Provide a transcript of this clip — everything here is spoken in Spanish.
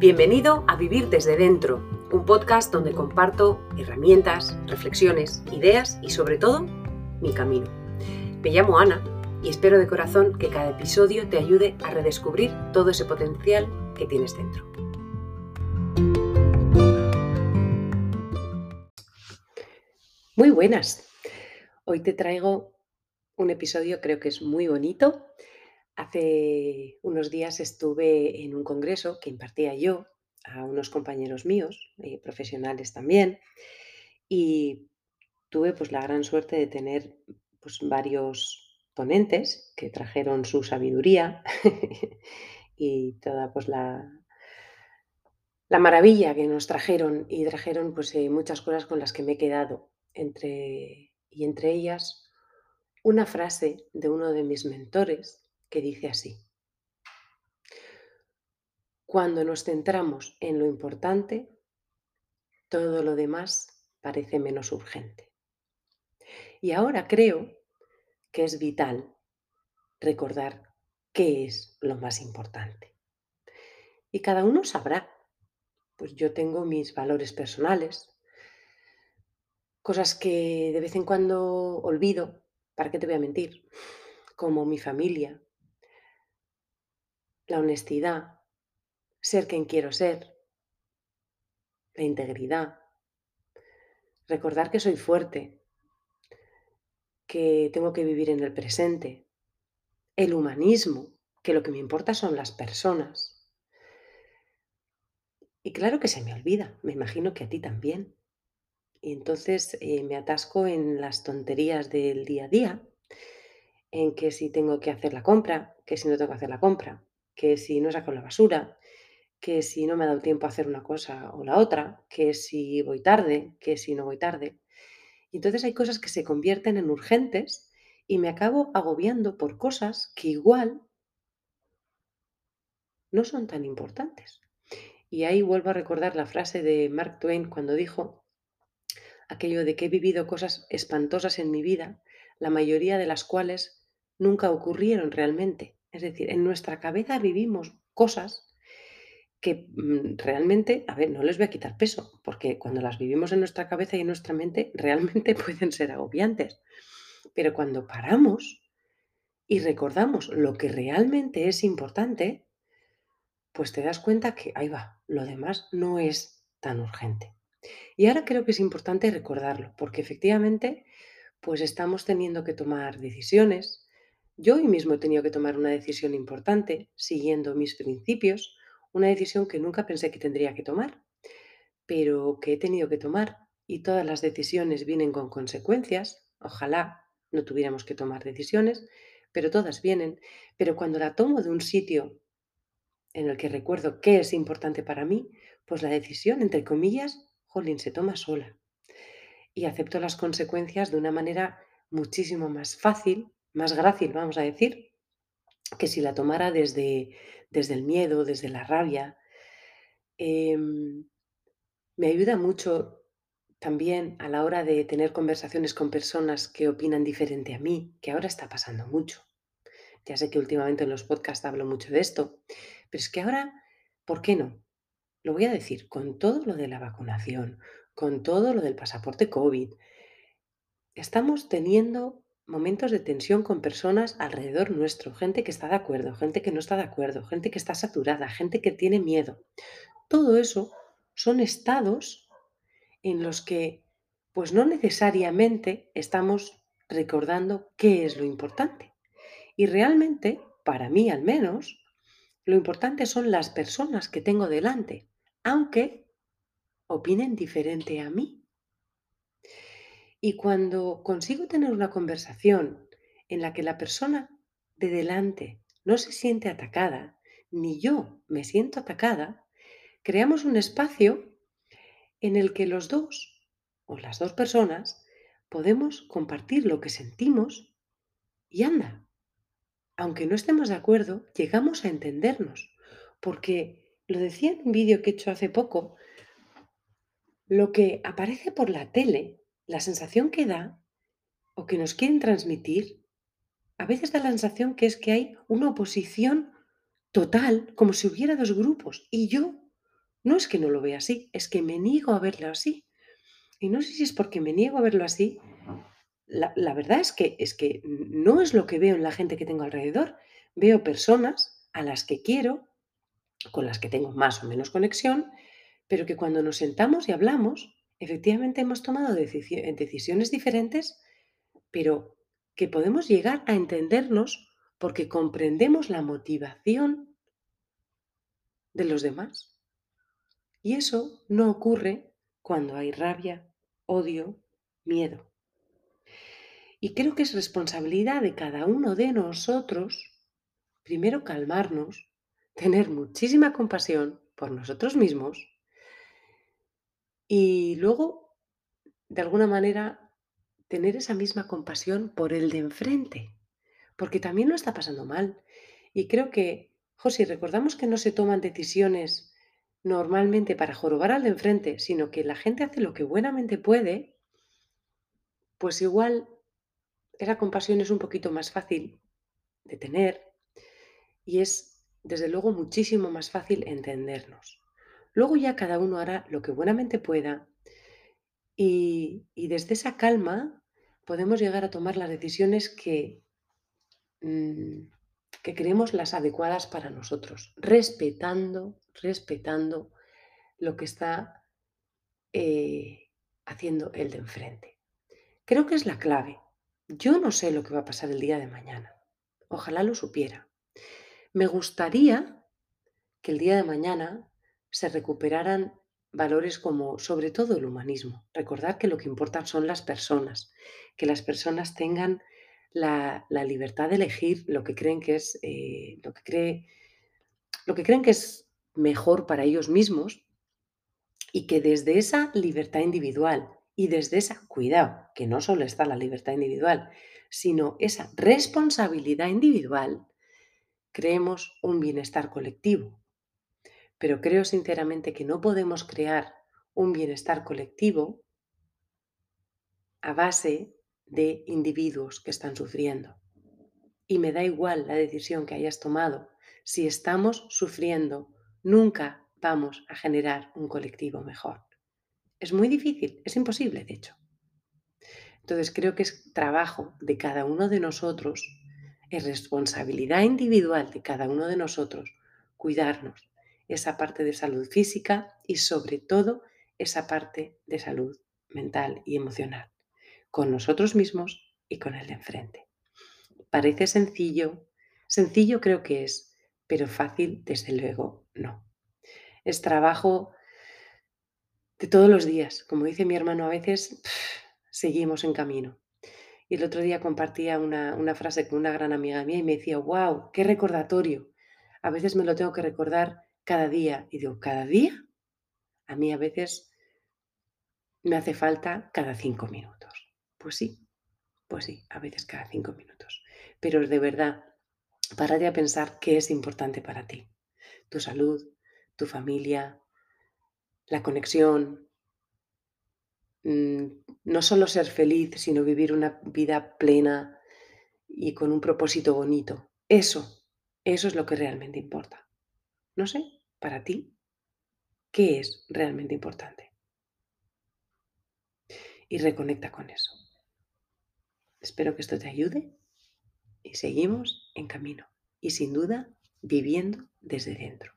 Bienvenido a Vivir desde Dentro, un podcast donde comparto herramientas, reflexiones, ideas y sobre todo mi camino. Me llamo Ana y espero de corazón que cada episodio te ayude a redescubrir todo ese potencial que tienes dentro. Muy buenas. Hoy te traigo un episodio creo que es muy bonito Hace unos días estuve en un congreso que impartía yo a unos compañeros míos, eh, profesionales también, y tuve pues la gran suerte de tener pues varios ponentes que trajeron su sabiduría y toda pues la, la maravilla que nos trajeron y trajeron pues eh, muchas cosas con las que me he quedado entre y entre ellas una frase de uno de mis mentores que dice así. Cuando nos centramos en lo importante, todo lo demás parece menos urgente. Y ahora creo que es vital recordar qué es lo más importante. Y cada uno sabrá, pues yo tengo mis valores personales, cosas que de vez en cuando olvido, ¿para qué te voy a mentir? Como mi familia, la honestidad, ser quien quiero ser, la integridad, recordar que soy fuerte, que tengo que vivir en el presente, el humanismo, que lo que me importa son las personas. Y claro que se me olvida, me imagino que a ti también. Y entonces eh, me atasco en las tonterías del día a día, en que si tengo que hacer la compra, que si no tengo que hacer la compra, que si no saco la basura, que si no me ha dado tiempo a hacer una cosa o la otra, que si voy tarde, que si no voy tarde. Y entonces hay cosas que se convierten en urgentes y me acabo agobiando por cosas que igual no son tan importantes. Y ahí vuelvo a recordar la frase de Mark Twain cuando dijo aquello de que he vivido cosas espantosas en mi vida, la mayoría de las cuales nunca ocurrieron realmente. Es decir, en nuestra cabeza vivimos cosas que mm, realmente, a ver, no les voy a quitar peso, porque cuando las vivimos en nuestra cabeza y en nuestra mente, realmente pueden ser agobiantes. Pero cuando paramos y recordamos lo que realmente es importante, pues te das cuenta que ahí va, lo demás no es tan urgente. Y ahora creo que es importante recordarlo, porque efectivamente, pues estamos teniendo que tomar decisiones, yo hoy mismo he tenido que tomar una decisión importante, siguiendo mis principios, una decisión que nunca pensé que tendría que tomar, pero que he tenido que tomar y todas las decisiones vienen con consecuencias. Ojalá no tuviéramos que tomar decisiones, pero todas vienen. Pero cuando la tomo de un sitio en el que recuerdo qué es importante para mí, pues la decisión, entre comillas, jolín, se toma sola. Y acepto las consecuencias de una manera muchísimo más fácil más grácil, vamos a decir, que si la tomara desde, desde el miedo, desde la rabia. Em, me ayuda mucho también a la hora de tener conversaciones con personas que opinan diferente a mí, que ahora está pasando mucho. Ya sé que últimamente en los podcasts hablo mucho de esto, pero es que ahora, ¿por qué no? Lo voy a decir, con todo lo de la vacunación, con todo lo del pasaporte COVID, estamos teniendo momentos de tensión con personas alrededor nuestro, gente que está de acuerdo, gente que no está de acuerdo, gente que está saturada, gente que tiene miedo. Todo eso son estados en los que pues no necesariamente estamos recordando qué es lo importante. Y realmente, para mí al menos, lo importante son las personas que tengo delante, aunque opinen diferente a mí. Y cuando consigo tener una conversación en la que la persona de delante no se siente atacada, ni yo me siento atacada, creamos un espacio en el que los dos o las dos personas podemos compartir lo que sentimos y anda. Aunque no estemos de acuerdo, llegamos a entendernos, porque lo decía en un vídeo que he hecho hace poco, lo que aparece por la tele la sensación que da o que nos quieren transmitir, a veces da la sensación que es que hay una oposición total, como si hubiera dos grupos. Y yo No es que no lo vea así, es que me niego a verlo así. Y no sé si es porque me niego a verlo así. La, la verdad es que, es que no es lo que veo en la gente que tengo alrededor. Veo personas a las que quiero, con las que tengo más o menos conexión, pero que cuando nos sentamos y hablamos, efectivamente hemos tomado decisi- decisiones diferentes, pero que podemos llegar a entendernos porque comprendemos la motivación de los demás. Y eso no ocurre cuando hay rabia, odio, miedo. Y creo que es responsabilidad de cada uno de nosotros, primero calmarnos, tener muchísima compasión por nosotros mismos y luego, de alguna manera, tener esa misma compasión por el de enfrente, porque también lo está pasando mal. Y creo que, José, recordamos que no se toman decisiones normalmente para jorobar al de enfrente, sino que la gente hace lo que buenamente puede, pues igual esa compasión es un poquito más fácil de tener y es, desde luego, muchísimo más fácil entendernos. Luego ya cada uno hará lo que buenamente pueda y, y desde esa calma podemos llegar a tomar las decisiones que, mm, que creemos las adecuadas para nosotros, respetando, respetando lo que está eh, haciendo el de enfrente. Creo que es la clave. Yo no sé lo que va a pasar el día de mañana. Ojalá lo supiera. Me gustaría que el día de mañana se recuperaran valores como, sobre todo, el humanismo. Recordar que lo que importan son las personas, que las personas tengan la, libertad de elegir lo que creen que es, eh, lo que cree, lo que creen que es mejor para ellos mismos y que desde esa libertad individual y desde esa, cuidado, que no solo está la libertad individual, sino esa responsabilidad individual, creemos un bienestar colectivo. Pero creo sinceramente que no podemos crear un bienestar colectivo a base de individuos que están sufriendo. Y me da igual la decisión que hayas tomado. Si estamos sufriendo, nunca vamos a generar un colectivo mejor. Es muy difícil, es imposible, de hecho. Entonces creo que es trabajo de cada uno de nosotros, es responsabilidad individual de cada uno de nosotros cuidarnos, esa parte de salud física y sobre todo esa parte de salud mental y emocional, con nosotros mismos y con el de enfrente. Parece sencillo, sencillo creo que es, pero fácil desde luego no. Es trabajo de todos los días. Como dice mi hermano, a veces seguimos en camino. Y el otro día compartía una, una frase con una gran amiga mía y me decía, wow, qué recordatorio. A veces me lo tengo que recordar cada día. Y digo, ¿cada día? A mí a veces me hace falta cada cinco minutos. Pues sí, pues sí, a veces cada cinco minutos. Pero de verdad, párate a pensar qué es importante para ti. Tu salud, tu familia, la conexión, mm, no solo ser feliz, sino vivir una vida plena y con un propósito bonito. Eso, eso es lo que realmente importa. No sé, para ti, ¿qué es realmente importante? Y reconecta con eso. Espero que esto te ayude y seguimos en camino. Y sin duda, viviendo desde dentro.